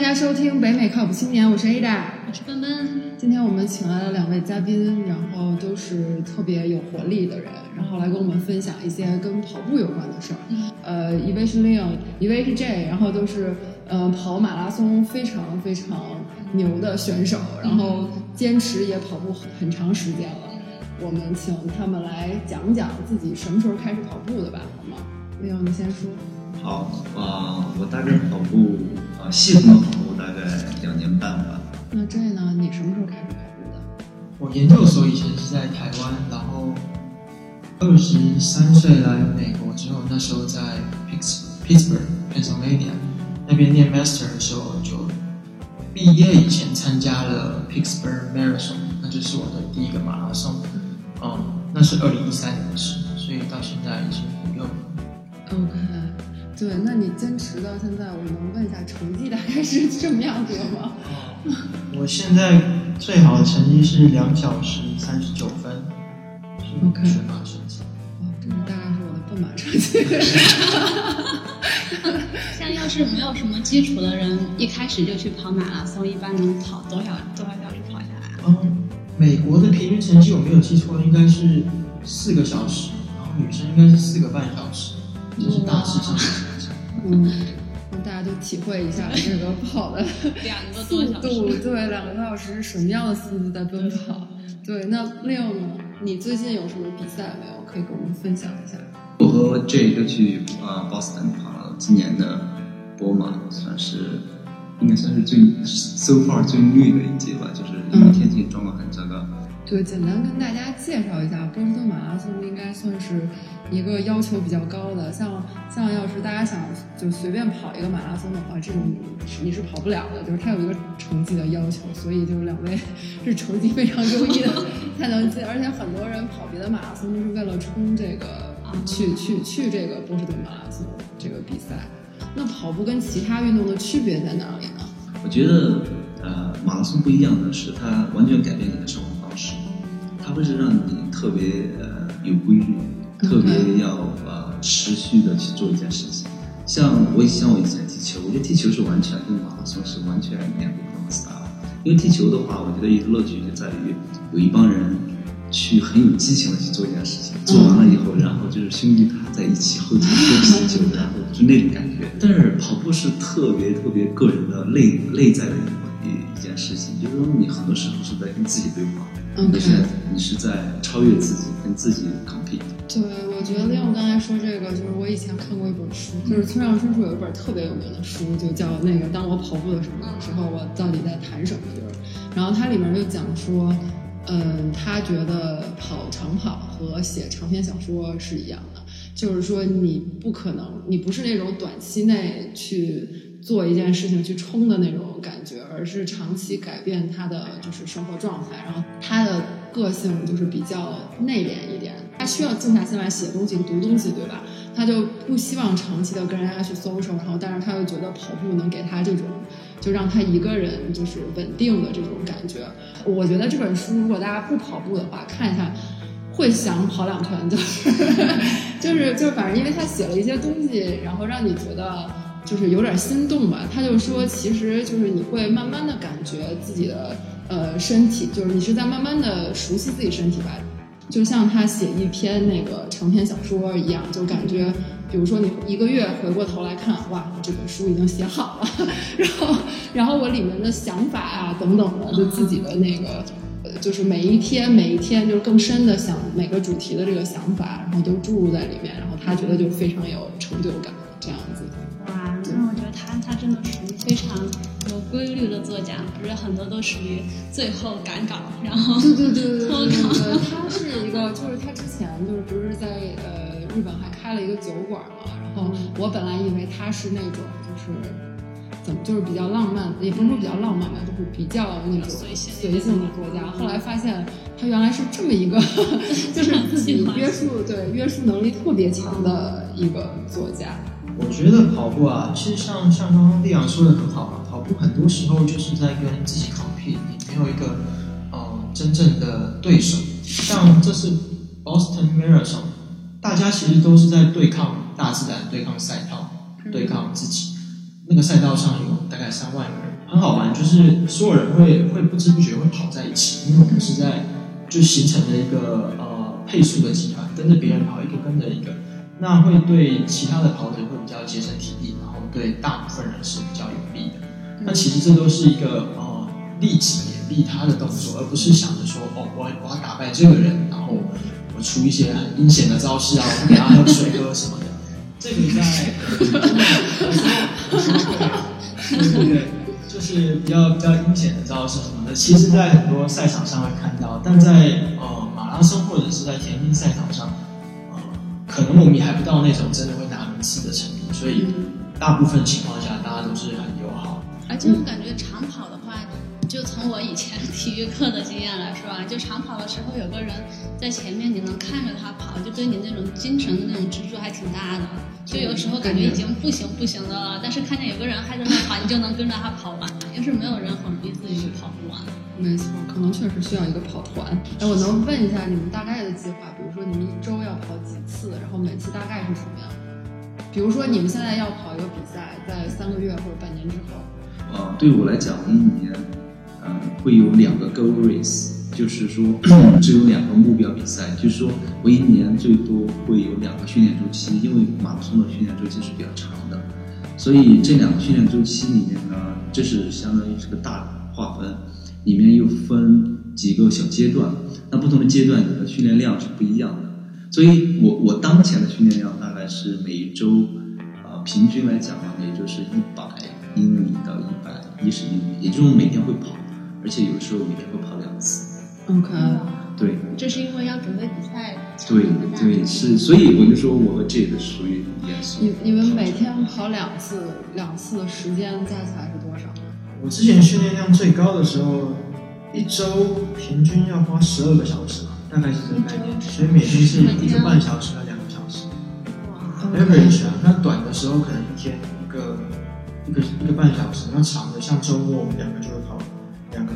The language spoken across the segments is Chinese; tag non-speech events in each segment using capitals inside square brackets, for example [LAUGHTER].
家收听北美靠谱青年，我是 Ada，我是奔奔。今天我们请来了两位嘉宾，然后都是特别有活力的人，然后来跟我们分享一些跟跑步有关的事儿。呃，一位是 Leon，一位是 J，然后都是呃跑马拉松非常非常牛的选手，然后坚持也跑步很很长时间了。我们请他们来讲讲自己什么时候开始跑步的吧，好吗？Leon，你先说。好啊、我大概跑步啊、系统的跑步大概两年半吧。那这呢？你什么时候开始跑步的？我研究所以前是在台湾，然后二十三岁来美国之后，那时候在 Pitts Pittsburgh Pennsylvania 那边念 master 的时候，就毕业以前参加了 Pittsburgh Marathon，那就是我的第一个马拉松。嗯，那是二零一三年的事，所以到现在已经五六年。OK，对，那你坚持到现在，我能问一下成绩大概是什么样子的吗？我现在最好的成绩是两小时三十九分，是 OK 全马成绩。哦，这个大概是我的半马成绩。[LAUGHS] 像要是没有什么基础的人，一开始就去跑马拉松，一般能跑多少多少小时跑下来啊？嗯，美国的平均成绩我没有记错，应该是四个小时，然后女生应该是四个半小时，这是大致上的成绩。嗯，让大家都体会一下这个跑的两个速多小度，时。对，两个多小时是什么样的速度在奔跑？对，那 Leo 呢？你最近有什么比赛没有？可以跟我们分享一下。我和 J 就去啊 Boston 跑了今年的波马，算是应该算是最 so far 最绿的一届吧，就是因为天气状况很糟糕。对，简单跟大家介绍一下，波士顿马拉松应该算是一个要求比较高的。像像要是大家想就随便跑一个马拉松的话，这种是你是跑不了的，就是它有一个成绩的要求，所以就是两位 [LAUGHS] 是成绩非常优异的才能进。而且很多人跑别的马拉松都是为了冲这个去去去这个波士顿马拉松这个比赛。那跑步跟其他运动的区别在哪里呢？我觉得呃马拉松不一样的是，它完全改变你的生活它会是让你特别呃有规律，特别要呃持续的去做一件事情。像我以像我以前踢球，我觉得踢球是完全跟马拉松是完全两个不同的 style。因为踢球的话，我觉得一个乐趣就在于有一帮人去很有激情的去做一件事情，做完了以后，然后就是兄弟他在一起后头喝啤酒，然后就那种感觉。但是跑步是特别特别个人的内内在的一一一件事情，就是说你很多时候是在跟自己对话你是你是在超越自己，跟自己 compete。对，我觉得利用刚才说这个，就是我以前看过一本书，就是村上春树有一本特别有名的书，就叫那个《当我跑步的时候，时候我到底在谈什么》，就是，然后它里面就讲说，嗯，他觉得跑长跑和写长篇小说是一样的，就是说你不可能，你不是那种短期内去做一件事情去冲的那种感觉，而是长期改变他的就是生活状态，然后他的个性就是比较内敛一点，他需要静下心来写东西、读东西，对吧？他就不希望长期的跟人家去 social，然后但是他又觉得跑步能给他这种，就让他一个人就是稳定的这种感觉。我觉得这本书如果大家不跑步的话，看一下。会想跑两圈，就是就是就是，反正因为他写了一些东西，然后让你觉得就是有点心动吧。他就说，其实就是你会慢慢的感觉自己的呃身体，就是你是在慢慢的熟悉自己身体吧。就像他写一篇那个长篇小说一样，就感觉，比如说你一个月回过头来看，哇，这本书已经写好了，[LAUGHS] 然后然后我里面的想法啊等等的，就自己的那个。就是每一天每一天，就是更深的想每个主题的这个想法，然后都注入在里面，然后他觉得就非常有成就感，这样子。哇，那我觉得他他真的属于非常有规律的作家，不是很多都属于最后赶稿，然后对对对对对脱稿。[LAUGHS] 他是一个，就是他之前就是不是在呃日本还开了一个酒馆嘛，然后我本来以为他是那种就是。怎么就是比较浪漫，也不是说比较浪漫吧，就是比较那种随性随性的作家。后来发现他原来是这么一个，[LAUGHS] 就是自己约束对约束能力特别强的一个作家。我觉得跑步啊，其实像像刚刚丽阳说的很好啊，跑步很多时候就是在跟自己 compete，你没有一个呃真正的对手。像这次 Boston Marathon，大家其实都是在对抗大自然、对抗赛道、对抗自己。那个赛道上有大概三万个人，很好玩，就是所有人会会不知不觉会跑在一起，因为我们是在就形成了一个呃配速的集团，跟着别人跑，一个跟着一个，那会对其他的跑者会比较节省体力，然后对大部分人是比较有利的。那其实这都是一个呃利己也利他的动作，而不是想着说哦我我要打败这个人，然后我出一些很阴险的招式啊，我给他喝水喝什么的。这个在对对对，[LAUGHS] 就是比较比较阴险的招式什么的，其实在很多赛场上会看到，但在呃马拉松或者是在田径赛场上，可能我们也还不到那种真的会拿名次的程度，所以大部分情况下大家都是很友好。而且我感觉长跑就从我以前 [LAUGHS] 体育课的经验来说啊，就长跑的时候有个人在前面，你能看着他跑，就对你那种精神的那种支柱还挺大的。就有时候感觉已经不行不行的了，但是看见有个人还在那跑，你就能跟着他跑完。要是没有人，很容易自己就跑不完。没错，可能确实需要一个跑团。哎，我能问一下你们大概的计划？比如说你们一周要跑几次，然后每次大概是什么样？比如说你们现在要跑一个比赛，在三个月或者半年之后。啊，对我来讲，一年，呃，会有两个 goal race，就是说 [CLEARS THROAT] 只有两个目标比赛，就是说我一年最多会有两个训练周期，因为马拉松的训练周期是比较长的，所以这两个训练周期里面呢，这是相当于是个大划分，里面又分几个小阶段，那不同的阶段你的训练量是不一样的，所以我我当前的训练量大概是每一周，呃，平均来讲呢，也就是一百。英里到一百一十英里，也就是每天会跑，而且有时候每天会跑两次。OK，对，这是因为要准备比赛。对对是，所以我就说我和 J 的属于严肃。你你们每天跑两次，两次的时间加起来是多少？我之前训练量最高的时候，一周平均要花十二个小时吧，大概是这个概念。所以每天是一个半小时到两个小时。Average 啊，那短的时候可能一天一个。一个一个半小时，那长的像周末我们两个就会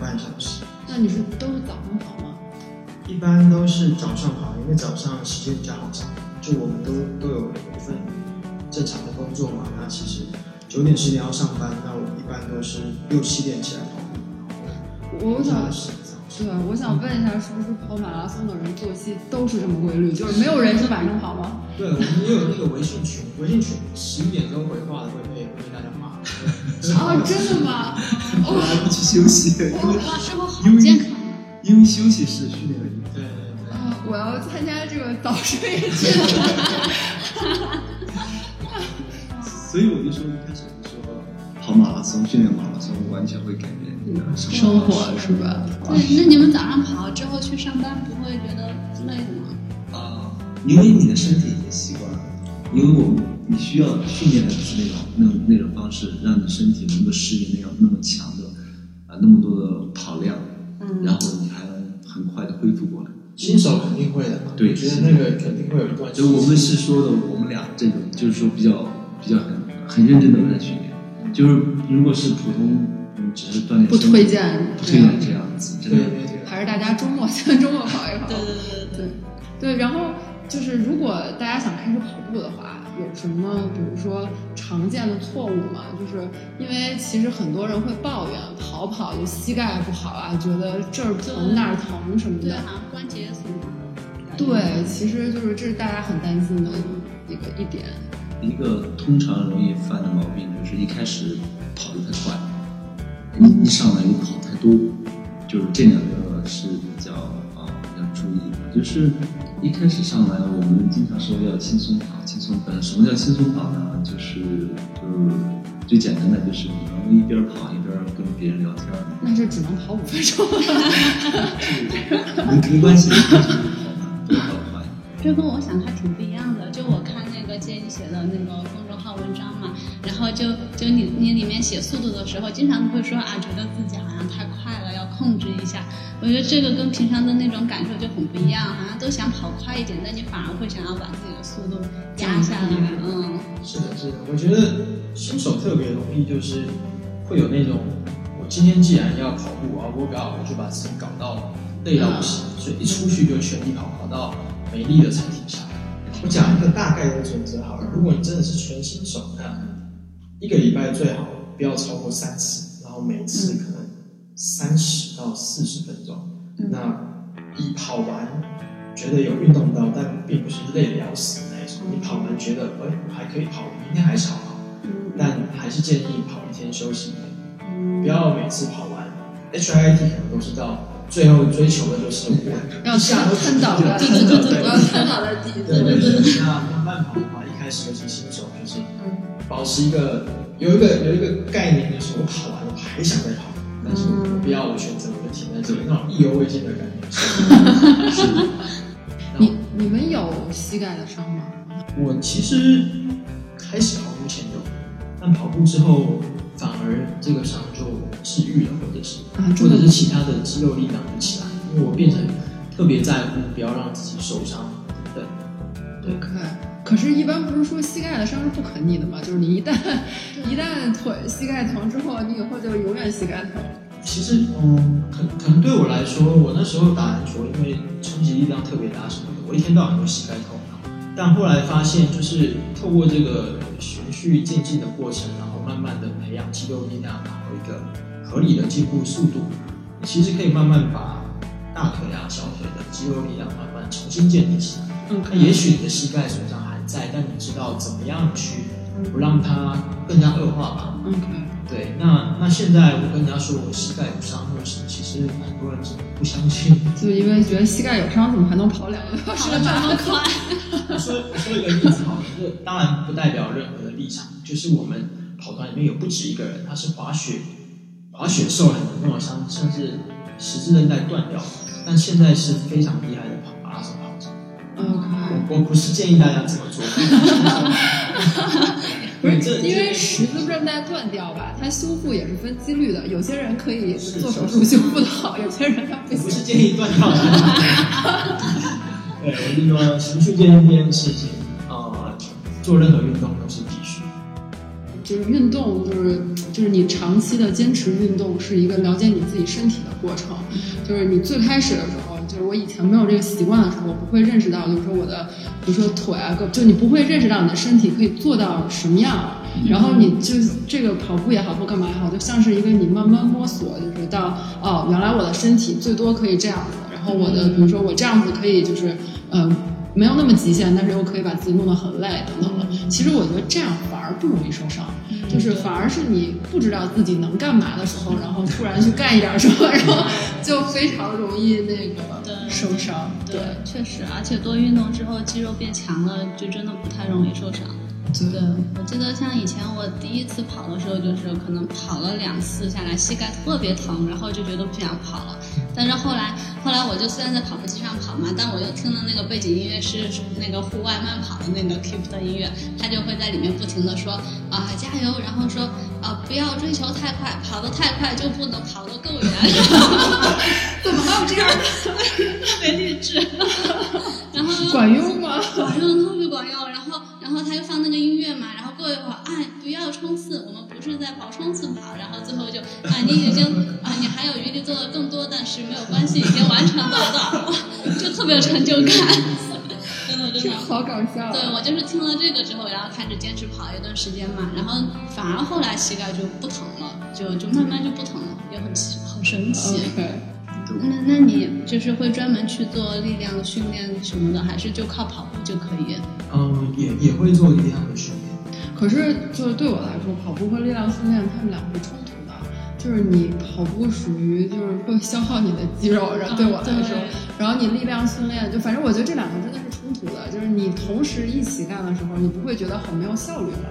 半小时。那你是都是早上跑吗？一般都是早上跑，因为早上时间比较好找。就我们都都有一份正常的工作嘛，那其实九点十点要上班，那我一般都是六七点起来跑步。我想对，我想问一下，是不是跑马拉松的人作息都是这么规律？就是没有人是晚上跑吗？对，我们也有那个微信群，微信群十一点钟回话的会啊，真的吗？[LAUGHS] 我还不去休息，哇，生活好健康。因为休息是训练的一部分。对对对。啊，我要参加这个早睡节。[LAUGHS] 所以我就说一开始就说，跑马拉松、训练马拉松完全会改变你的生活，是吧？对，那你们早上跑之后去上班，不会觉得累吗？啊，因为你的身体已经习惯了，因为我们。你需要训练的是那种那种那种方式，让你身体能够适应那样那么强的啊那么多的跑量，嗯，然后你还能很快的恢复过来。新手肯定会的，对，觉得那个肯定会有一段。就我们是说的，我们俩这种就是说比较比较很很认真的在训练，就是如果是普通嗯只是锻炼，不推荐不推荐这样子，真的，还是大家周末先 [LAUGHS] 周末跑一跑。对对对对对，然后就是如果大家想开始跑步的话。有什么，比如说常见的错误吗？就是因为其实很多人会抱怨跑跑就膝盖不好啊，觉得这儿疼那儿疼什么的。对，好像关节什么的。对，其实就是这是大家很担心的一个一点。一个通常容易犯的毛病就是一开始跑得太快，一一上来又跑太多，就是这两个是比较啊要注意的，就是。一开始上来，我们经常说要轻松跑，轻松跑。什么叫轻松跑呢？就是就是最简单的，就是你能一边跑一边跟别人聊天。那就只能跑五分钟。[LAUGHS] 没没关系，跑嘛，多跑快。这跟我想的还挺不一样的。写的那个公众号文章嘛，然后就就你你里面写速度的时候，经常会说啊，觉得自己好像太快了，要控制一下。我觉得这个跟平常的那种感受就很不一样，好像都想跑快一点，但你反而会想要把自己的速度压下来。嗯，是的，是的。我觉得新手特别容易就是会有那种，我今天既然要跑步啊，我搞我就把自己搞到累到不行，所以一出去就全力跑，跑到没力的才停下来。我讲一个大概的准则好了，如果你真的是纯新手，那一个礼拜最好不要超过三次。然后每次可能三十到四十分钟。嗯那以跑完觉得有运动到，但并不是累得要死的那一种。你跑完觉得哎还可以跑，明天还是好跑，但还是建议跑一天休息一天，不要每次跑完。HIIT 可能都是到最后追求的就是我要一下都瘫倒在对地，对对我要瘫倒在地，对对对，那那慢跑的话，一开始尤其新手，就是保持一个有一个有一个概念，就是我跑完了，我还想再跑，但是我不要我选择我就停在这里，那种意犹未尽的感觉。是。你你们有膝盖的伤吗？我其实开始跑步前有，但跑步之后反而这个伤就治愈了，或者是啊或者是其他的肌肉力量就起来，因为我变成特别在乎不要让自己受伤等等。对。OK，可是，一般不是说膝盖的伤是不可逆的嘛？就是你一旦 [LAUGHS] 一旦腿膝盖疼之后，你以后就永远膝盖疼。其实，嗯，可可能对我来说，我那时候打篮球，因为冲击力量特别大什么的，我一天到晚都膝盖痛。但后来发现，就是透过这个循序渐进的过程，然后慢慢的培养肌肉力量，然后一个合理的进步速度，你其实可以慢慢把大腿啊、小腿的肌肉力量慢慢重新建立起来。那也许你的膝盖损伤还在，但你知道怎么样去不让它更加恶化吧？OK，对，那那现在我跟人家说我膝盖有伤或者什么，其实很多人是不相信。就因为觉得膝盖有伤，怎么还能跑两个小时这？[LAUGHS] 么快，我说我说一个例子好了，这当然不代表任何的立场，就是我们跑团里面有不止一个人，他是滑雪滑雪受了很严重的伤，甚至十字韧带断掉，但现在是非常厉害的跑马拉松跑者。OK，我我不是建议大家这么做，[LAUGHS] 不是因为十字韧带断掉吧，它修复也是分几率的，有些人可以是做手术修复的好，有些人他不行不是。建议断掉的。[LAUGHS] 对，我跟你说循序渐进这件事情，呃，做任何运动都是必须。就是运动，就是就是你长期的坚持运动，是一个了解你自己身体的过程。就是你最开始的时候，就是我以前没有这个习惯的时候，我不会认识到，就是说我的，比如说腿啊，各就你不会认识到你的身体可以做到什么样。然后你就这个跑步也好，或干嘛也好，就像是一个你慢慢摸索，就是到哦，原来我的身体最多可以这样子，然后我的比如说我这样子可以就是嗯、呃没有那么极限，但是又可以把自己弄得很累等等的。其实我觉得这样反而不容易受伤，就是反而是你不知道自己能干嘛的时候，然后突然去干一点什么，[LAUGHS] 然后就非常容易那个对受伤。对，确实，而且多运动之后肌肉变强了，就真的不太容易受伤。对，我记得像以前我第一次跑的时候，就是可能跑了两次下来，膝盖特别疼，然后就觉得不想跑了。但是后来，后来我就虽然在跑步机上跑嘛，但我又听了那个背景音乐是那个户外慢跑的那个 Keep 的音乐，他就会在里面不停的说啊加油，然后说啊不要追求太快，跑得太快就不能跑得够远。[LAUGHS] 怎么还有这样的？特别励志。然后管用吗？管用，特别管用。然后，然后他又放那个音乐嘛，然后过一会儿，哎，不要冲刺，我们不是在跑冲刺跑。然后最后就，啊，你已经啊，你还有余力做的更多，但是没有关系，已经完成做到了，[LAUGHS] 就特别有成就感。[LAUGHS] 真的，真的。好搞笑、啊。对，我就是听了这个之后，然后开始坚持跑一段时间嘛，然后反而后来膝盖就不疼了，就就慢慢就不疼了，也很奇很神奇。那那你就是会专门去做力量训练什么的，还是就靠跑步就可以？嗯，也也会做力量的训练。可是，就是对我来说，跑步和力量训练它们俩是冲突的。就是你跑步属于就是会消耗你的肌肉，然后对我来说，然后你力量训练就反正我觉得这两个真的是冲突的。就是你同时一起干的时候，你不会觉得很没有效率吗？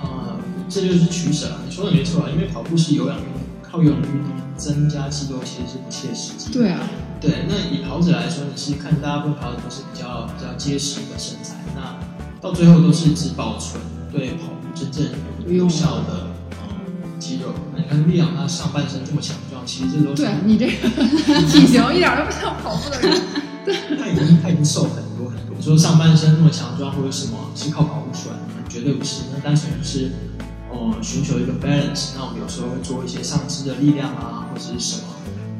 啊、这就是取舍了。你说的没错啊，因为跑步是有氧运动，靠有氧运动增加肌肉其实是不切实际。对啊，对。那以跑者来说，你是看大部分跑者都是比较比较结实的身材，那到最后都是只保存对跑步真正有有效的嗯肌肉。那你看力量，他上半身这么强壮，其实这都是对你这个 [LAUGHS] 体型一点都不像跑步的人。[LAUGHS] 他已经他已经瘦很多很多。你说上半身那么强壮或者什么是靠跑步出来的吗？绝对不是，那单纯就是呃寻求一个 balance。那我们有时候会做一些上肢的力量啊，或者是什么。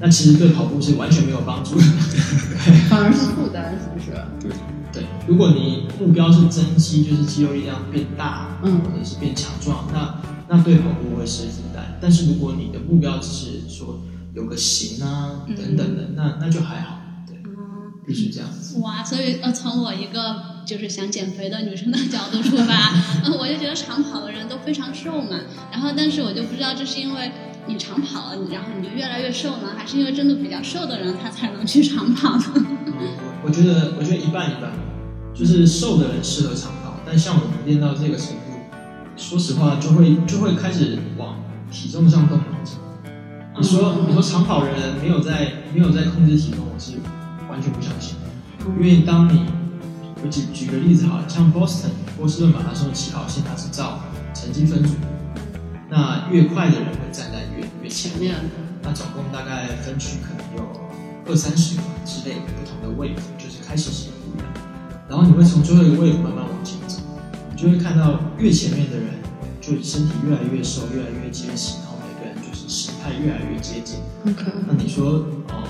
那其实对跑步是完全没有帮助的。[LAUGHS] 反而是负担，是不是？对对，如果你目标是增肌，就是肌肉力量变大，嗯或者是变强壮，那那对跑步会是负担。但是如果你的目标只是说有个型啊等等的，那那就还好，对，嗯，必须这样子。哇，所以呃，从我一个就是想减肥的女生的角度出发，呃，[LAUGHS] 我就觉得长跑的人都非常瘦嘛。然后，但是我就不知道这是因为你长跑了，然后你就越来越瘦呢，还是因为真的比较瘦的人他才能去长跑呢？我我觉得我觉得一半一半，就是瘦的人适合长跑，但像我们练到这个程度，说实话就会就会开始往体重上动脑筋。你说你说长跑的人没有在没有在控制体重，我是完全不相信。因为当你我举举个例子好了，像 Boston 波士顿马拉松的起跑线，它是照成绩分组，那越快的人会站在越越前面，那总共大概分区可能有二三十个之类不同的 wave，就是开始时不一样。然后你会从最后一个 wave 慢慢往前走，你就会看到越前面的人就身体越来越瘦，越来越结实，然后每个人就是形态越来越接近。OK，那你说，呃，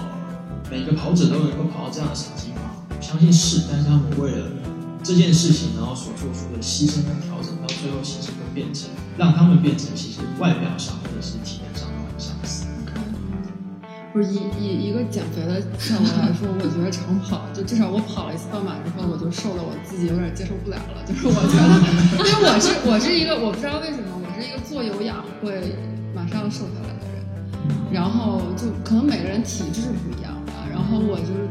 每个跑者都能够跑到这样的成绩吗？我相信是，但是他们为了这件事情，然后所做出的牺牲跟调整，最后其实都变成让他们变成其实外表上或者是体验上都很相似。不是以以一个减肥的效果来说，我觉得长跑就至少我跑了一次半马之后，我就瘦的我自己有点接受不了了。就是我觉得，因为我是我是一个我不知道为什么我是一个做有氧会马上瘦下来的人，然后就可能每个人体质不一样。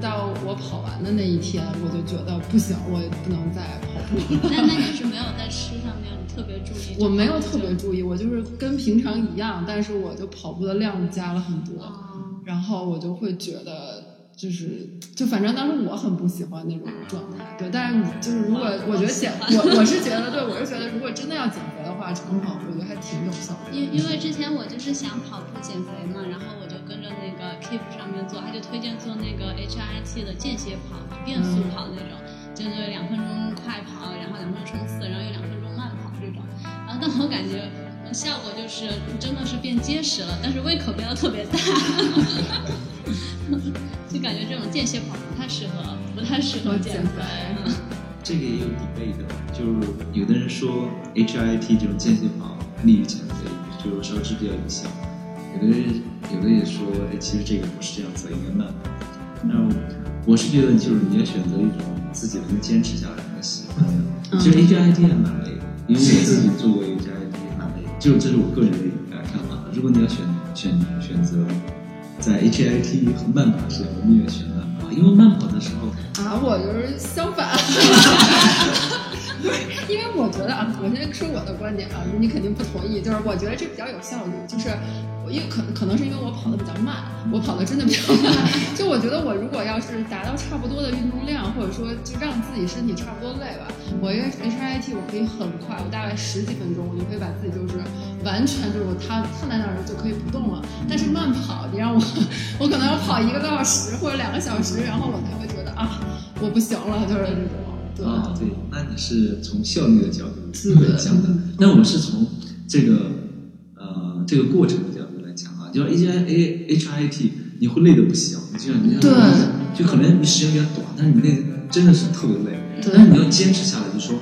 到我跑完的那一天，我就觉得不行，我不能再跑步。[LAUGHS] 那那你是没有在吃上面特别注意？我没有特别注意，我就是跟平常一样，但是我就跑步的量加了很多。哦然后我就会觉得，就是就反正当时我很不喜欢那种状态，对。但是你就是如果我觉得减，我我是觉得，对我是觉得，如果真的要减肥的话，长跑我觉得还挺有效的。因因为之前我就是想跑步减肥嘛，然后我 Keep 上面做，他就推荐做那个 HIT 的间歇跑，变速跑那种，就是两分钟快跑，然后两分钟冲刺，然后又两分钟慢跑这种。然后但我感觉呃效果就是真的是变结实了，但是胃口变得特别大，[LAUGHS] 就感觉这种间歇跑不太适合，不太适合减肥。嗯这个也有 debate 的，就是有的人说 HIT 这种间歇跑利于减肥，就是烧脂比较有效；有的人有的也说，哎，其实这个不是这样子，应该慢跑。那我是觉得，就是你要选择一种自己能坚持下来的喜欢的。嗯其实 HIT 也蛮累的，因为我自己做过 HIT 也蛮累的，就是这是我个人的一个看法。如果你要选选选择在 HIT 和慢跑之间，我宁愿选慢跑，因为慢跑的时候。啊，我就是相反，[LAUGHS] 因为我觉得啊，我先说我的观点啊，你肯定不同意，就是我觉得这比较有效率，就是我因为可可能是因为我跑得比较慢，我跑得真的比较慢，[LAUGHS] 就我觉得我如果要是达到差不多的运动量，或者说就让自己身体差不多累吧，我一个 HIT 我可以很快，我大概十几分钟我就可以把自己就是完全就是我瘫瘫在那儿就可以不动了，但是慢跑你让我我可能要跑一个多小时或者两个小时，然后我才会觉得啊我不行了，就是这种。对啊，对，那你是从效率的角度是来讲的，那我是从这个呃这个过程的角度来讲啊，就是 H I A H I T，你会累得不行，就像你像对就可能你时间比较短，但是你累真的是特别累，对但是你要坚持下来，就说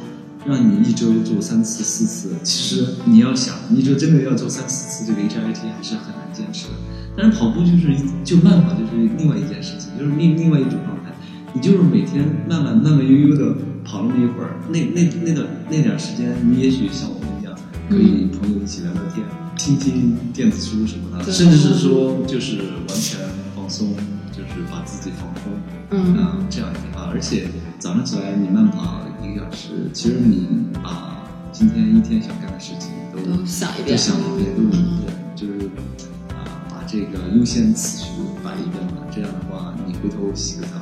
让你一周做三次四次，其实你要想，你一周真的要做三四次这个 H I T 还是很难坚持的。但是跑步就是就慢跑就是另外一件事情，就是另另外一种状态。你就是每天慢慢慢慢悠悠的跑那么一会儿，那那那段那点时间，你也许像我们一样，可以朋友一起聊聊天，听听电子书什么的，甚至是说就是完全放松，就是把自己放空，嗯啊，这样也挺好。而且早上起来你慢跑一个小时，其实你把今天一天想干的事情都都想一遍都想一遍，都捋一遍，就是啊，把这个优先次序摆一遍吧。这样的话，你回头洗个澡，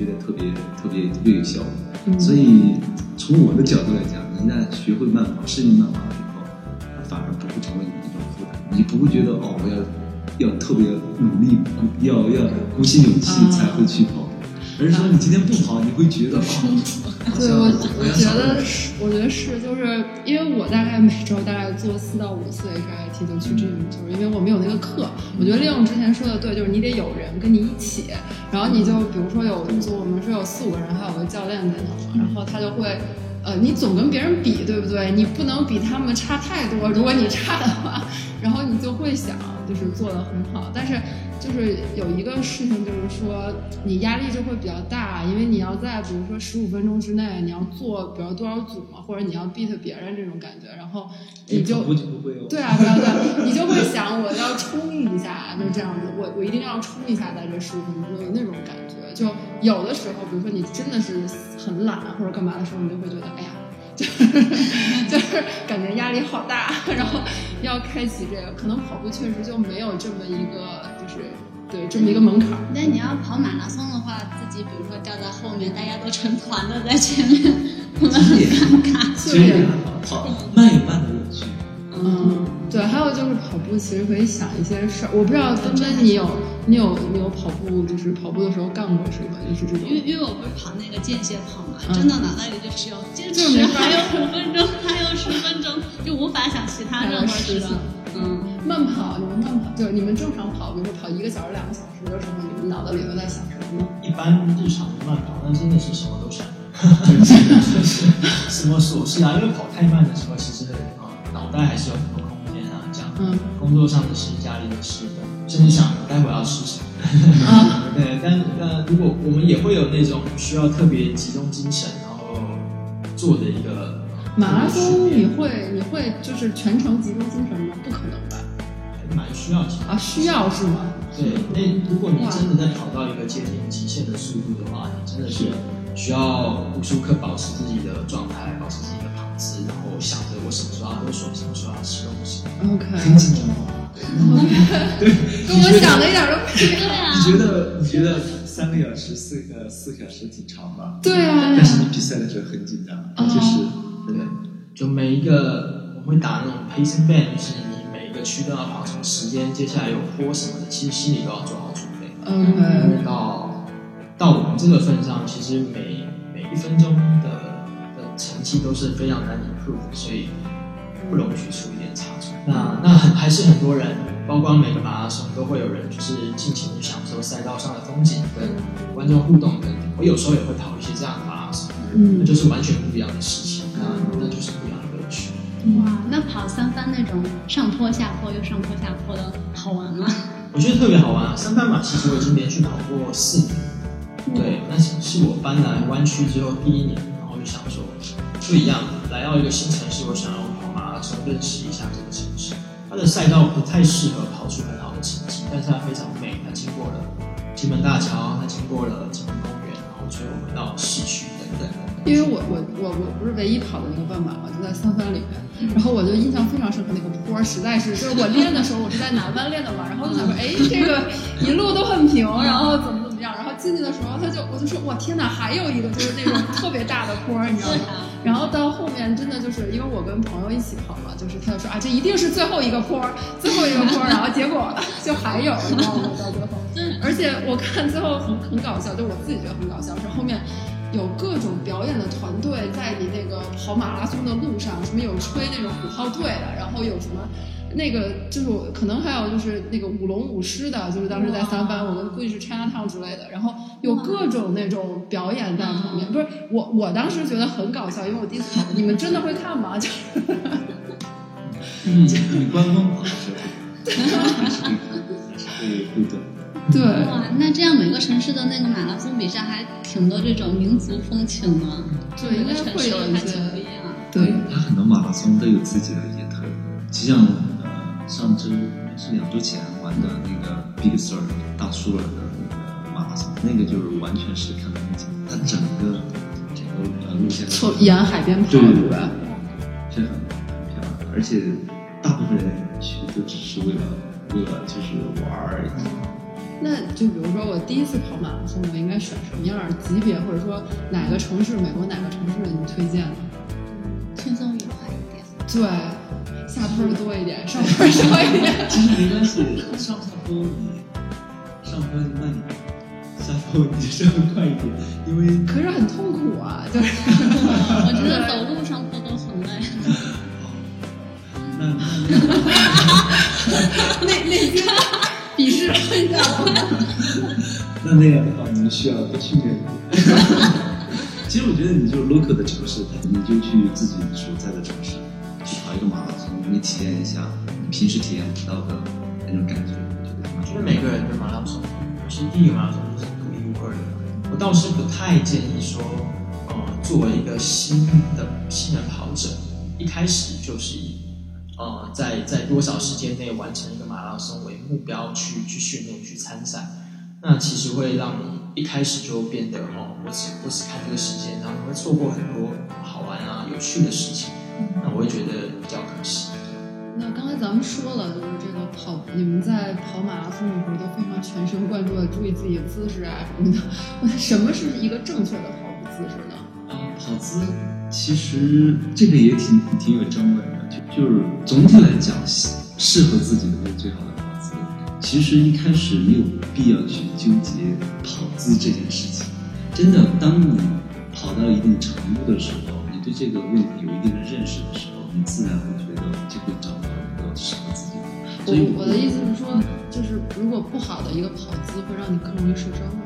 觉得特别特别特别有效果。嗯所以从我的角度来讲，你一旦学会慢跑，适应慢跑以后，反而不会成为你的一种负担，你不会觉得哦，我要要特别努力，要要鼓起勇气才会去跑步，而是说你今天不跑，你会觉得哦，好 [LAUGHS] 对，我我觉得是，我觉得是，就是因为我大概每周大概做四到五次 HIT 就去 gym，就是因为我们有那个课。我觉得利用之前说的对，就是你得有人跟你一起，然后你就比如说有就我们是有四五个人，还有个教练在那嘛，然后他就会呃，你总跟别人比，对不对？你不能比他们差太多。如果你差的话，就会想，就是做的很好。但是就是有一个事情，就是说你压力就会比较大，因为你要在比如说十五分钟之内，你要做比如多少组嘛，或者你要 beat 别人这种感觉，然后你就。对啊，对啊，对啊，你就会想我要冲一下，就这样子，我我一定要冲一下，在这十五分钟有那种感觉。就有的时候，比如说你真的是很懒或者干嘛的时候，你就会觉得，哎呀，就 [LAUGHS] 是就是感觉压力好大，[LAUGHS] 然后要开启这个，可能跑步确实就没有这么一个，就是对这么一个门槛儿。但你要跑马拉松的话，自己比如说掉在后面，大家都成团的在前面，我们很尴尬。其实也还好，跑慢有慢的乐趣。嗯，就是跑步，其实可以想一些事儿。我不知道芬芬，你有你有你有跑步，就是跑步的时候干过什么？就是这种因为因为我不是跑那个间歇跑嘛，嗯真的脑袋里就只有坚持，还有五分钟，[LAUGHS] 还有十分钟，就无法想其他任何事情。嗯，慢跑，你们慢跑，就是你们正常跑，比如说跑一个小时、两个小时的时候，你们脑子里都在想什么呢？一般日常的慢跑，那真的是什么都想，就 [LAUGHS] 是什么琐事啊，因为跑太慢的时候，其实啊、脑袋还是有很多嗯工作上的事、家里的事，甚至想待会要吃什么。啊，[LAUGHS] 对，但那，如果我们也会有那种需要特别集中精神，然后做的一个马拉松你会你会就是全程集中精神吗？不可能吧？还蛮需要集中啊，需要是吗？对，那如果你真的在跑到一个接近极限的速度的话，你真的是需要无时无刻保持自己的状态，保持自己的然后想着我什么时候要喝水，什么时候要吃东西。OK，很紧张吗？[LAUGHS] 跟我想的一点都不一样。你，觉得你觉得三个小时、四个四个小时挺长吧？对啊，但是你比赛的时候很紧张，哦就是对，就每一个我会打那种 pacing band，就是你每一个区都要跑什么时间，接下来有坡什么的，其实心里都要做好准备。OK，到到我们这个份上，其实每每一分钟的的成绩都是非常难 improve，所以不容许出一点差错。那那很还是很多人，包括每个马拉松都会有人就是尽情的享受赛道上的风景，跟观众互动等等。我有时候也会跑一些这样的马拉松，那嗯，就是完全不一样的事情，那那就是不一样的乐趣。哇，那跑三番那种上坡下坡又上坡下坡的好玩吗？我觉得特别好玩啊！三番马其实我已经连续跑过四年，对，那是是我搬来湾区之后第一年，不一样，来到一个新城市，我想要跑马拉松，认识一下这个城市。它的赛道不太适合跑出很好的成绩，但是它非常美，它经过了金门大桥，它经过了金门公园，然后最后回到市区等等。因为我我我我不是唯一跑的那个半马嘛，就在三番里面，然后我就印象非常深刻，那个坡实在是，就是我练的时候我是在南湾练的嘛，然后就想说，哎，这个一路都很平，然后怎么怎么样，然后进去的时候他就我就说，哇天哪，还有一个就是那种特别大的坡，你知道吗？然后到后面真的就是因为我跟朋友一起跑嘛，就是他就说啊，这一定是最后一个坡，最后一个坡，然后结果就还有，你知道吗？到最后，嗯而且我看最后很很搞笑，就我自己觉得很搞笑，是后面有各种表演的团队在你那个跑马拉松的路上，什么有吹那种鼓号队的，然后有什么。那个就是我，可能还有就是那个舞龙舞狮的，就是当时在三班，我们估计是 China Town 之类的，然后有各种那种表演在旁边。不是我，我当时觉得很搞笑，因为我第一次跑，你们真的会看吗？就你 [LAUGHS] 你观风跑的时候，还 [LAUGHS] 是会还是会互动。对，哇，那这样每个城市的那个马拉松比赛还挺多这种民族风情的，对应该会有一些。对，它很多马拉松都有自己的一些特点，就像呃上周是两周前玩的那个 Big Sur 大苏尔的那个马拉松，那个就是完全是看风景，它整个整个呃路线从沿海边跑，对对对？是很很漂亮，而且大部分人去都只是为了为了就是玩而已。那就比如说我第一次跑马拉松，我应该选什么样级别，或者说哪个城市，美国哪个城市你推荐呢？轻松愉快一点。对，下坡多一点，上坡少一点。其实没关系，上下坡你上坡你慢一点，下坡你就稍微快一点，因为可是很痛苦啊，就是我觉得走路上坡都很累。那那那那边鄙视一下。那那样的话，你们需要多训练一点。[LAUGHS] 其实我觉得你就 local 的城市，你就去自己所在的城市去跑一个马拉松，你体验一下你平时体验不到的那种感觉，我觉得我觉得每个人的马拉松，尤其第一个马拉松都是独一无二的。我倒是不太建议说，呃，作为一个新的新人跑者，一开始就是以呃在在多少时间内完成一个马拉松为目标去去训练去参赛，那其实会让你一开始就变得哦，我只我只看这个时间，然后你会错过很多好玩啊有趣的事情，那我也觉得比较可惜。那刚才咱们说了，就是这个跑，你们在跑马拉松的时候都非常全神贯注的注意自己的姿势啊什么的。什么是一个正确的跑步姿势呢？啊，跑姿其实这个也挺挺有争论的，就就是总体来讲，适合自己的是最好的跑姿。其实一开始没有必要去纠结跑姿这件事情。真的，当你跑到一定程度的时候，你对这个问题有一定的认识的时候，你自然会觉得就会找到一个适合自己的。所以我我的意思是说，就是如果不好的一个跑姿会让你更容易受伤吗？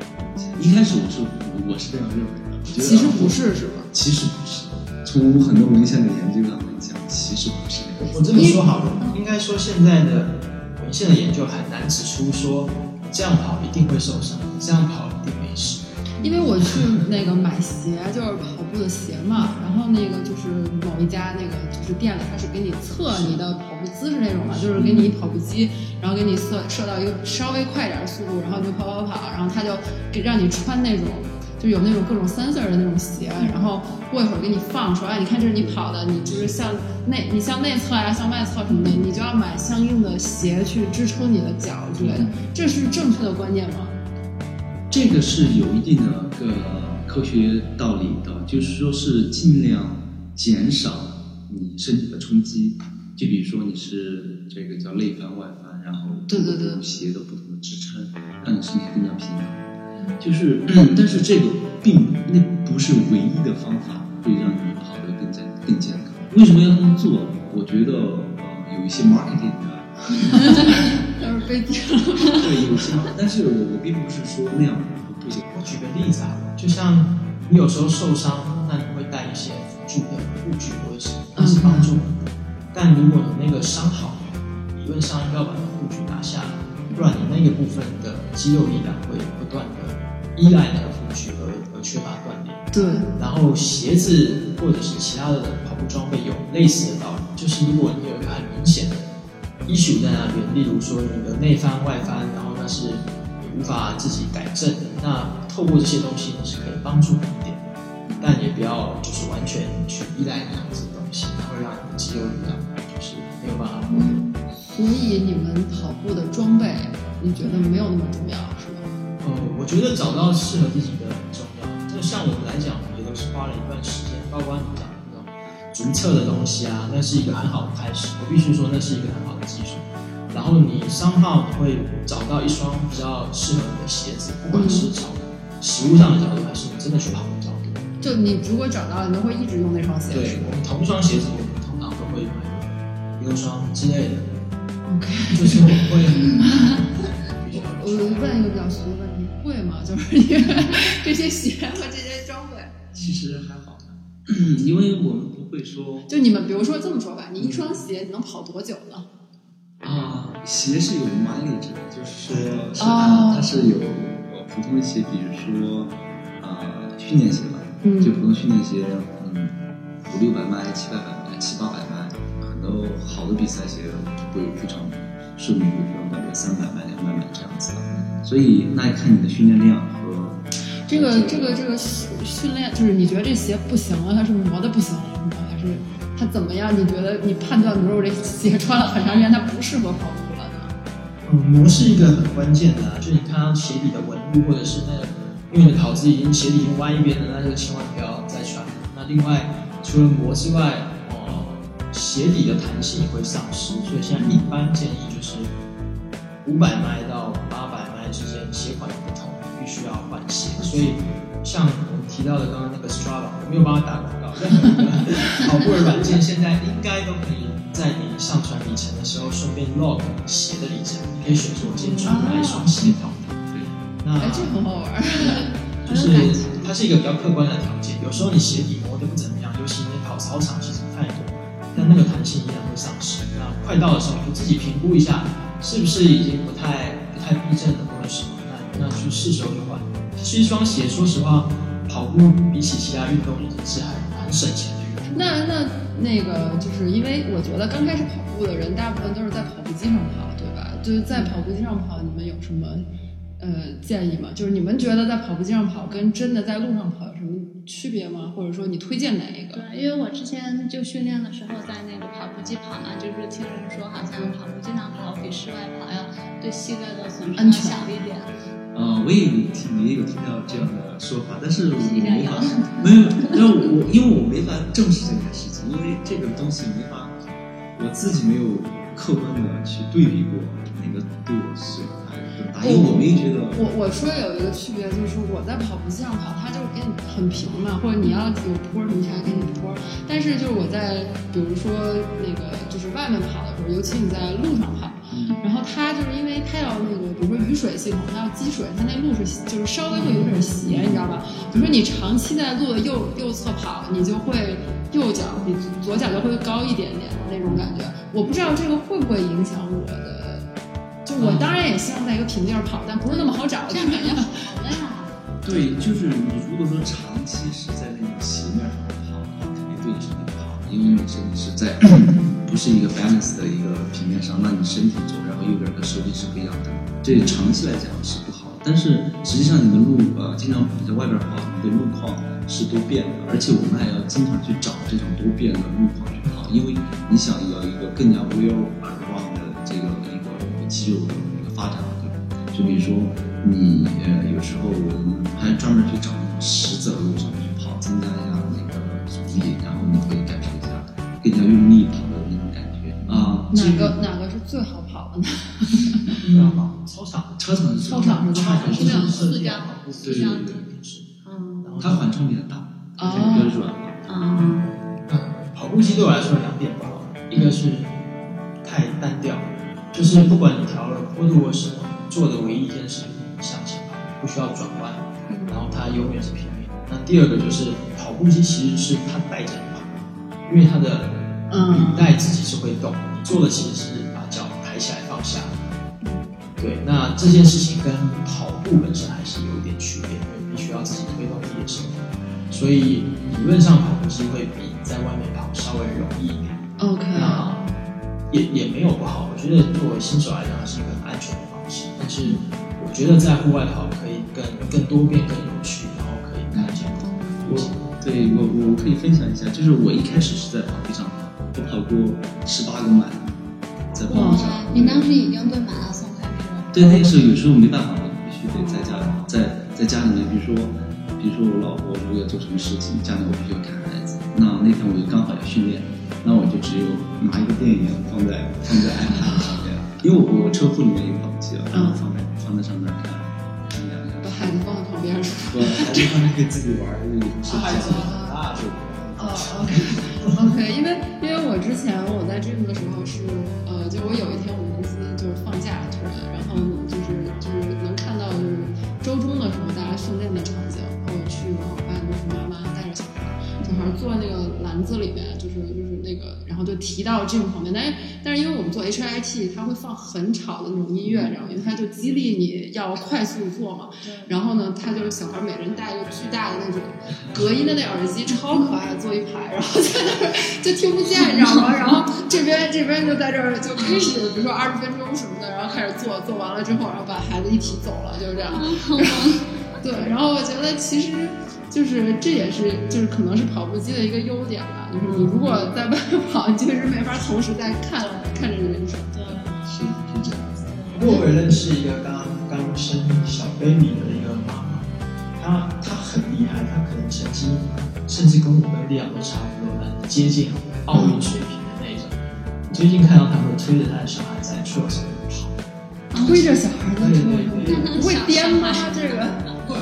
一开始我是我是这样认为的，其实不是，是吧？其实不是。从很多文献的研究上来讲，其实不是那个。我这么说好了，应该说现在的文献的研究很难指出说这样跑一定会受伤，这样跑一定没事。因为我去那个买鞋，就是跑步的鞋嘛，然后那个就是某一家那个就是店里，他是给你测你的跑步姿势那种嘛，就是给你跑步机，然后给你设设到一个稍微快点的速度，然后你就跑跑跑，然后他就给让你穿那种就有那种各种 sensor 的那种鞋，然后过一会儿给你放说，哎，你看这是你跑的，你就是向内你向内侧呀，向外侧什么的，你就要买相应的鞋去支撑你的脚之类的，这是正确的观念吗？这个是有一定的个科学道理的，就是说是尽量减少你身体的冲击。就比如说你是这个叫内翻外翻，然后对对对鞋的不同的支撑，让你身体更加平衡。就是，[CLEARS THROAT] 但是这个并那不是唯一的方法，会让你跑得更加更健康。为什么要这么做？我觉得呃有一些 marketing 的。[LAUGHS] 要是被丢对，有些，但是我我并不是说那样不行。我举个例子啊，就像你有时候受伤，那你会带一些辅助的护具或者是那是帮助你的。但如果你那个伤好了，理论上应该要把那护具拿下来，不然你那个部分的肌肉力量会不断的依赖那个护具而而缺乏锻炼。对，然后鞋子或者是其他的跑步装备有类似的道理，就是如果你有一个很明显的 issue 在那边，例如说你的内翻外翻，然后那是你无法自己改正的，那透过这些东西你是可以帮助你一点，但也不要就是完全去依赖那样子的东西，它会让你的肌肉力量就是没有办法。所以你们跑步的装备，你觉得没有那么重要，是吗？呃，我觉得找到适合自己的很重要。就像我们来讲，也都是花了一段时间，包括你讲的那种逐测的东西啊，那是一个很好的开始。我必须说，那是一个很好的技术。然后你商号你会找到一双比较适合你的鞋子，不管是从实物上的角度，还是你真的去跑的角度。就你如果找到，你都会一直用那双鞋，子对我们同一双鞋子，我们通常都会买六双之类的，？OK。就是我会。[LAUGHS] 我问一个比较俗的问题，贵吗？就是因为 [LAUGHS] 这些鞋和这些装备，其实还好，[CLEARS THROAT] 因为我们不会说就你们比如说这么说吧，你一双鞋你能跑多久呢？啊，鞋是有 mileage 的，就是说是哦按它是有呃普通的鞋，比如说啊训练鞋吧，嗯就普通训练鞋，嗯五六百迈、七八百迈、七八百迈，很多好的比赛鞋会非常寿命会非常短，有三百迈、两百迈这样子的，所以那也看你的训练量和这个这个这个训练，就是你觉得这鞋不行了，它是磨的不行了，是吗？还是它怎么样？你觉得你判断，比如我这鞋穿了很长时间，它不适合跑步了呢？嗯，磨是一个很关键的、就是你看到鞋底的纹路，或者是那个，因为你的跑姿已经鞋底已经歪一边了，那就千万不要再穿。那另外，除了磨之外，呃，鞋底的弹性也会丧失，所以现在一般建议就是五百迈到所以像我们提到的刚刚那个 Strava，我没有帮他打广告，任何一个跑步的软件现在应该都可以在你上传里程的时候顺便 log 鞋的里程，你可以选择我今天穿哪一双鞋跑的。那哎，这很好玩儿。就是它是一个比较客观的条件。有时候你鞋底磨得不怎么样，尤其你跑操场其实不太多，但那个弹性依然会丧失。那快到的时候就自己评估一下，是不是已经不太不太避震了或者什么，那那就是时候就换。是一双鞋，说实话，跑步比起其他运动已经是还很省钱的运动。那那那个，就是因为我觉得刚开始跑步的人，大部分都是在跑步机上跑，对吧？就是在跑步机上跑，你们有什么呃建议吗？就是你们觉得在跑步机上跑跟真的在路上跑有什么区别吗？或者说你推荐哪一个？对，因为我之前就训练的时候在那个跑步机跑嘛，就是听人说好像跑步机上跑比室外跑要对膝盖的损伤要小一点。呃，我也有听也有听到这样的说法，但是我没法 [LAUGHS] 没有，然后我因为我没法证实这件事情，因为这个东西没法，我自己没有客观的去对比过哪个对我是还是更大，因为我没觉得我我说有一个区别，就是我在跑步机上跑，它就是给你很平嘛，或者你要有坡什么，它给你坡。但是就是我在比如说那个就是外面跑的时候，尤其你在路上跑，然后它就是因为它要那个，比如说雨水系统，它要积水，它那路是就是稍微会有点斜，你知道吧？比如说你长期在路的右右侧跑，你就会右脚比左脚就会高一点点那种感觉。我不知道这个会不会影响我的，就我当然也希望在一个平地上跑，但不是那么好找。这样感觉好的呀。对，就是你如果说长期是在那种斜面上跑的话，肯定对你身体不好，因为你身体是在 [LAUGHS] 不是一个 balance 的一个平面上，那你身体左，然后右边和手臂是不一样的，这长期来讲是不好。但是实际上你的路呃，经常你在外边跑，你的路况是多变的，而且我们还要经常去找这种多变的路况去跑，因为你想要一个更加 well 个肌肉的一个发展，对吧？就比如说你呃，有时候我们还专门去找那种石子路上去跑，增加一下那个阻力，然后你可以感受一下更加用力跑的那种感觉啊。哪个哪个是最好跑的呢？知道吗？操场，操场是操场是最好跑的。是那种设计四角跑步四角对对对是，嗯它缓冲比较大，哦比较软嘛。嗯嗯，跑步机对我来说有两点不好，一个是太单调，就是不管你调了坡度或什么，做的唯一一件事就是向前跑，不需要转弯，然后它永远是平面。那第二个就是跑步机其实是它带着你跑，因为它的嗯履带自己是会动，你做的其实是把脚抬起来放下。对，那这件事情跟跑步本身还是有一点区别的，必须要自己推动自己的身体。所以理论上跑步机会比在外面跑稍微容易一点。OK，那也也没有不好，我觉得作为新手来讲，它是一个很安全的方式。但是我觉得在户外跑可以更更多变、更有趣，然后可以看见不同的我风景。对我我可以分享一下，就是我一开始是在跑步上跑，我跑过十八个满，在跑步上。哇，你当时已经对马拉松开始了。对，那个时候有时候没办法，我必须得在家在在家里面，比如说比如说我老婆如果要做什么事情，家里我必须要看孩子，那那天我就刚好要训练，那我就只有拿一个电影放在放在 iPad 上面，因为我我车库里面有跑步机了，然后放在放在上面看看两个把孩子放在旁边是吧？我孩子他们可以自己玩，因为有时候孩子很大就哦，OK，OK，因为因为我之前我在 gym 的时候是，呃，就我有一天我们公司就是放假突然，然后就是就是能看到就是周中的时候大家训练的场景，然后我去，然小孩坐在那个篮子里面，就是就是那个，然后就提到 gym 旁边，但是但是因为我们做 HIT，它会放很吵的那种音乐，然后因为它就激励你要快速做嘛，然后呢，他就是小孩每人戴一个巨大的那种隔音的那耳机，超可爱，坐一排，然后在那儿就听不见，你知道吗？然后这边这边就在这儿就开始，比如说二十分钟什么的，然后开始做，做完了之后，然后把孩子一提走了，就是这样。然 [LAUGHS] 后对，然后我觉得其实就是这也是就是可能是跑步机的一个优点吧，就是你如果在外面跑，你确实没法同时在看看着人手。对，是是这样子。不过我也认识一个刚刚生小 baby 的一个妈妈，她她很厉害，她可能成绩甚至跟我跟利亚都差不多，很接近奥运水平的那种。最近看到他们推着他的小孩在面跑，推着小孩在车对对上，不会颠吗？这个？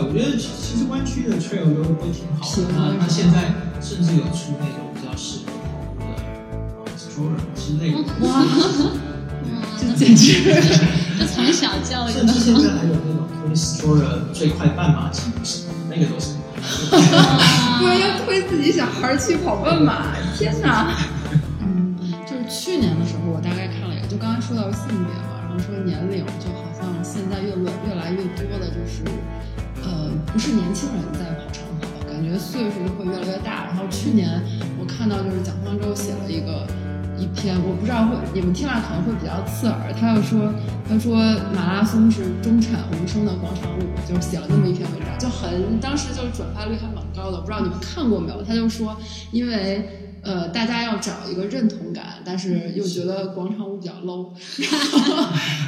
对，我觉得其实湾区的 trail 都都挺好的。那那现在甚至有出那种比较适合跑步的呃 stroller 之类的。哇，哇，[LAUGHS] 这简直！[LAUGHS] 就从小教育甚至现在还有那种推 stroller 最快半马记录什么，那个都是很好的。[LAUGHS] 不然要推自己小孩去跑半马，天哪！嗯，就是去年的时候，我大概看了一下，就刚刚说到性别嘛，然后说年龄，就好像现在越越越来越多的就是，呃，不是年轻人在跑长跑，感觉岁数就会越来越大。然后去年我看到就是蒋方舟写了一个。一篇我不知道会你们听了可能会比较刺耳，他又说他说马拉松是中产无声的广场舞，就写了那么一篇文章，就很当时就是转发率还蛮高的，不知道你们看过没有？他就说因为呃大家要找一个认同感，但是又觉得广场舞比较 low，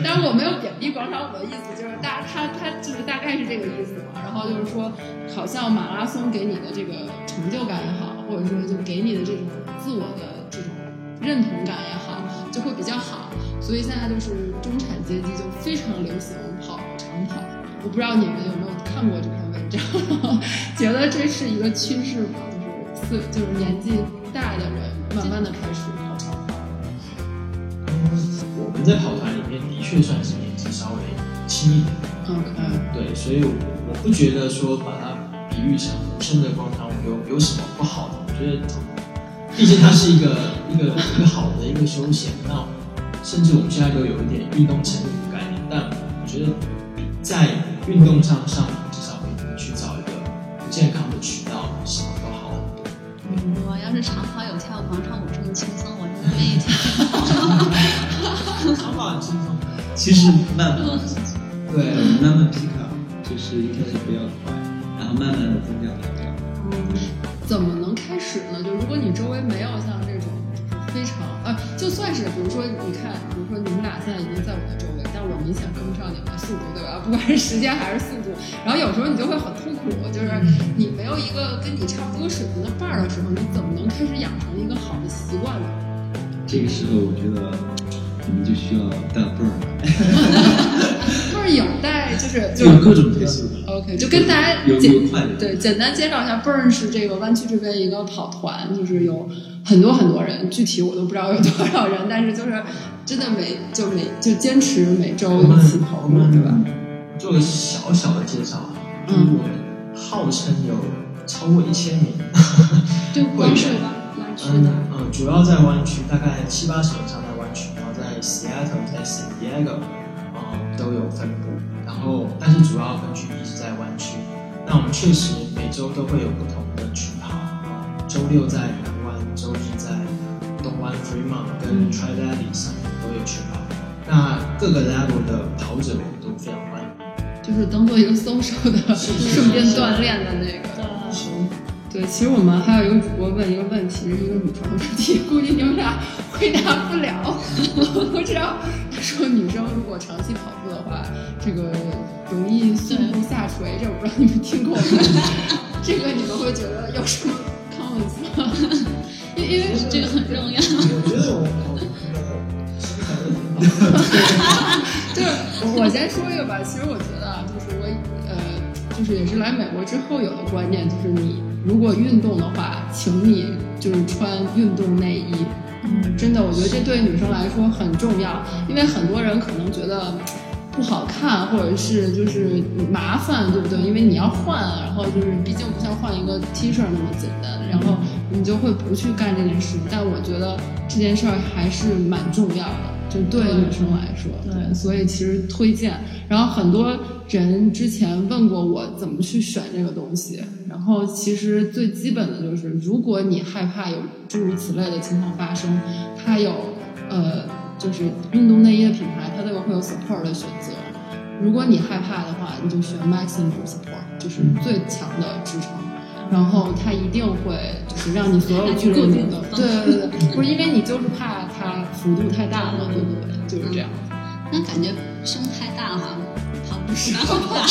但是我没有贬低广场舞的意思，就是大他他就是大概是这个意思嘛。然后就是说，好像马拉松给你的这个成就感也好，或者说就给你的这种自我的这种。认同感也好，就会比较好，所以现在就是中产阶级就非常流行跑长跑。我不知道你们有没有看过这篇文章，[LAUGHS] 觉得这是一个趋势吗？就是四就是年纪大的人慢慢的开始跑长跑。我们在跑团里面的确算是年纪稍微轻一点。OK。对，所以我不觉得说把它比喻成无声的广场舞有有什么不好的，我觉得。毕竟它是一个一个一个好的一个休闲，那甚至我们现在都有一点运动成瘾的概念，但我觉得在运动上上至少可以去找一个不健康是长跑有跳广场舞这么轻松，我真的愿意跳。长跑很轻松，其实慢慢 [LAUGHS] 对慢慢 pick up，就是一开始不要快，然后慢慢的增加跑量。嗯怎么能开始呢？就如果你周围没有像这就算是比如说你看，比如说你们俩现在已经在我的周围，但我明显跟不上你们的速度，对吧？不管是时间还是速度，然后有时候你就会很痛苦，就是你没有一个跟你差不多水平的伴儿的时候，你怎么能开始养成一个好的习惯呢？这个时候，我觉得你们就需要带泵儿。泵 [LAUGHS] 儿有带，就是就有各种配速的。OK，就跟大家有简有快的，对简单介绍一下，Burn 是这个湾区这边一个跑团，就是有很多很多人，具体我都不知道有多少人，但是就是真的每就每就坚持每周一次跑步，对吧？做个小小的介绍嗯我们号称有超过一千名就光是湾湾区的。嗯嗯，主要在湾区，大概七八十以上在湾区，然后在 Seattle、在 San Diego，嗯，都有分布。然后，但是主要分区一直在湾区。那我们确实每周都会有不同的群跑，啊，周六在湾 Fremont 跟 Tri Valley 上面都有群跑。那各个 level 的跑者我们都非常欢迎。就是当做一个 social 的顺便 [LAUGHS] 锻炼的那个。对，对，其实我们还有一个主播问一个问题，是一个女生的问题，估计你们俩回答不了。我不知道，他说女生如果长期跑步的话，这个容易胸部下垂，这我不知道你们听过没？[LAUGHS] 这个你们会觉得有什么 comments 吗？因因为这个很重要。我觉得我。[LAUGHS] 就是我先说一个吧，其实我觉得啊，就是我呃，就是也是来美国之后有的观念，就是你如果运动的话，请你就是穿运动内衣。嗯，真的，我觉得这对女生来说很重要，因为很多人可能觉得不好看，或者是就是麻烦，对不对？因为你要换，然后就是毕竟不像换一个 T 恤那么简单，然后你就会不去干这件事。但我觉得这件事儿还是蛮重要的，就对女生来说，对所以其实推荐。然后很多人之前问过我怎么去选这个东西，然后其实最基本的就是，如果你害怕有诸如此类的情况发生，它有呃，就是运动内衣的品牌，它都有会有 support 的选择。如果你害怕的话，你就选 maximum support，就是最强的支撑。然后它一定会就是让你所有剧烈运动，对对对对，不是因为你就是怕它幅度太大了，对不对？就是这样。那感觉胸太大了，跑步时很大。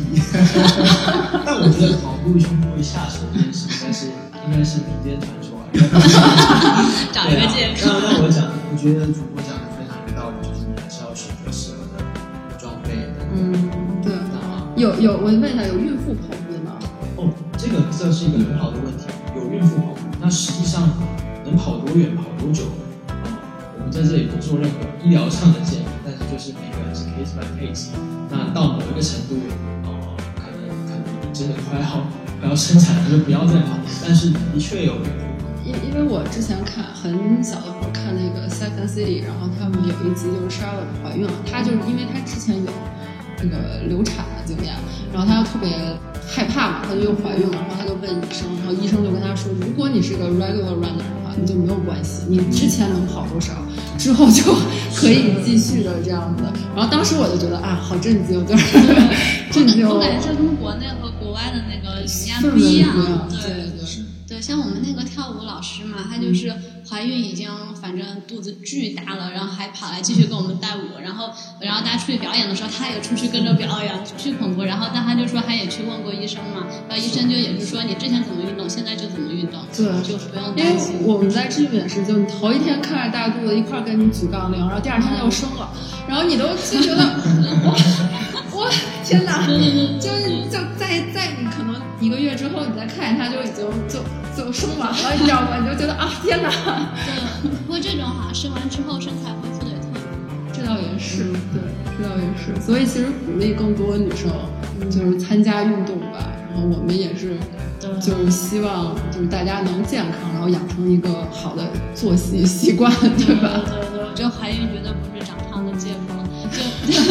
[LAUGHS] 但我觉得跑步胸部会下垂这件事，应该是应该是民间传说啊。[LAUGHS] 找一个借口。那那我讲，我觉得主播讲的非常有道理，就是你还是要选择适合的装备。嗯，对。那有有，我问一下，有孕妇跑步的吗？哦，这个这是一个很好的问题。有孕妇跑步，那实际上能跑多远、跑多久，啊、我们在这里不做任何医疗上的建议，但是就是每个人是 case by case。那到某一个程度，哦、可能可能真的快要快要生产了，就不要再跑。但是的确有因因为我之前看很小的时候看那个《Sex and City》，然后他们有一集就是 Charlotte 怀孕了，她就是因为她之前有那个流产的经验，然后她就特别害怕嘛，她就又怀孕了，然后她就问医生，然后医生就跟她说，如果你是个 regular runner 你就没有关系，你之前能跑多少，之后就 [LAUGHS] 可以继续的这样子。然后当时我就觉得啊，好震惊，就是 [LAUGHS] 震惊。我感觉这跟国内和国外的那个理念不一样围不一样，，对对对。对，像我们那个跳舞老师嘛，她就是怀孕已经反正肚子巨大了，然后还跑来继续跟我们带舞，然后然后大家出去表演的时候，她也出去跟着表演，巨恐怖。然后但她就说她也去问过医生嘛，然后医生就也是说你之前怎么运动，现在就怎么运动，对就不用因为担心。我们在 gym 也是，就你头一天看着大肚子一块儿跟你举杠铃，然后第二天就生了，然后你都就觉得，哇我天哪，就就在在你可能一个月之后，你再看见他就已经就就生完了，你知道吗？你就觉得啊天哪，对，不过这种好像生完之后身材恢复的也特别快。这倒也是，对，这倒也是，所以其实鼓励更多女生就是参加运动吧，然后我们也是。就是希望，就是大家能健康，然后养成一个好的作息习惯，对吧？对对，我觉得怀孕绝对不是长胖的借口，就 [LAUGHS]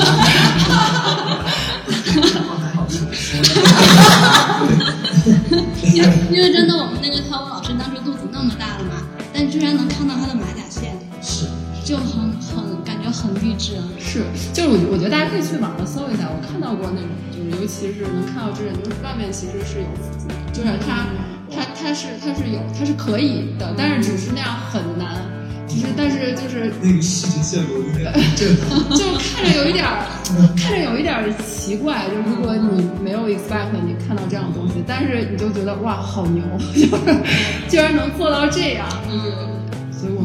还 [LAUGHS] 好是我说因为因为真的，居然能看到他的马甲线，是就很很感觉很励志。是，就是我我觉得大家可以去网上搜一下，我看到过那种，就是尤其是能看到这种，就是外面其实是有腹肌，就是他他他是他是有他是可以的，但是只是那样很难，只是但是就是那个视觉效果应该震撼。[LAUGHS] 就看着有一点儿，看着有一点儿奇怪。就如果你没有 expect 你看到这样的东西，但是你就觉得哇，好牛，[LAUGHS] 就是居然能做到这样。嗯，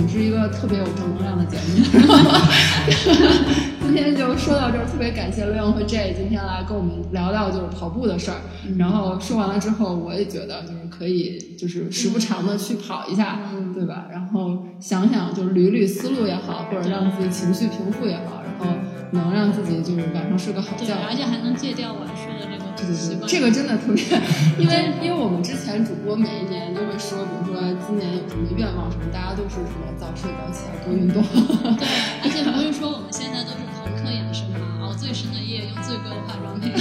们是一个特别有正能量的节目。[LAUGHS] 今天就说到这儿，特别感谢 Leon 和 J 今天来跟我们聊聊就是跑步的事儿。然后说完了之后，我也觉得就是可以就是时不常的去跑一下，对吧？然后想想就是捋捋思路也好，或者让自己情绪平复也好，然后能让自己就是晚上睡个好，觉。而且还能戒掉晚睡对对对。这个真的特别，[LAUGHS] 因为因为我们之前主播每一年都会说，比如说今年有什么愿望什么，大家都是什么早睡早起啊，多运动。对，[LAUGHS] 而且不是说我们现在都是朋克养生嘛，熬最深的夜，用最贵的化妆品。[LAUGHS]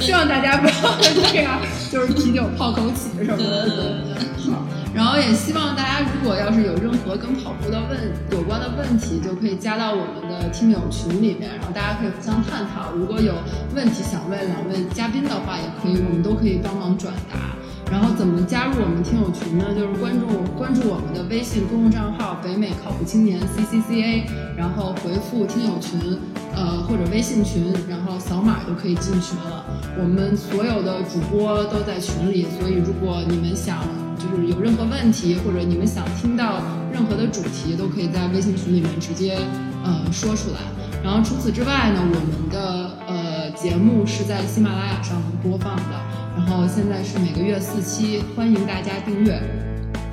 希望大家不要这样，就是啤酒泡枸杞什么的。对对对对好，然后也希望大家如果要是有任何跟跑步的问有关的问题，就可以加到我们的听友群里面，然后大家可以互相探讨。如果有问题想问两位嘉宾的话，也可以，我们都可以帮忙转达。然后怎么加入我们听友群呢？就是关注关注我们的微信公众账号“北美靠谱青年 CCCA”，然后回复“听友群”呃或者微信群，然后扫码就可以进群了。我们所有的主播都在群里，所以如果你们想就是有任何问题，或者你们想听到任何的主题，都可以在微信群里面直接呃说出来。然后除此之外呢，我们的呃节目是在喜马拉雅上播放的，然后现在是每个月四期，欢迎大家订阅。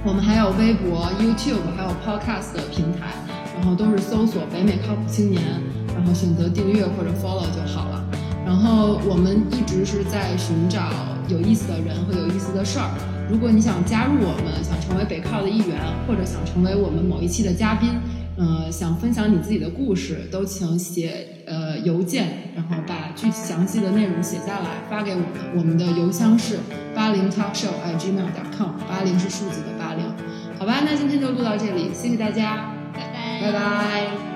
我们还有微博、YouTube，还有 Podcast 的平台，然后都是搜索“北美靠谱青年”，然后选择订阅或者 follow 就好了。然后我们一直是在寻找有意思的人和有意思的事儿。如果你想加入我们，想成为北靠的一员，或者想成为我们某一期的嘉宾，呃，想分享你自己的故事，都请写呃邮件，然后把具体详细的内容写下来发给我们。我们的邮箱是八零 talkshow at gmail com，八零是数字的八零。好吧，那今天就录到这里，谢谢大家，拜拜，拜拜。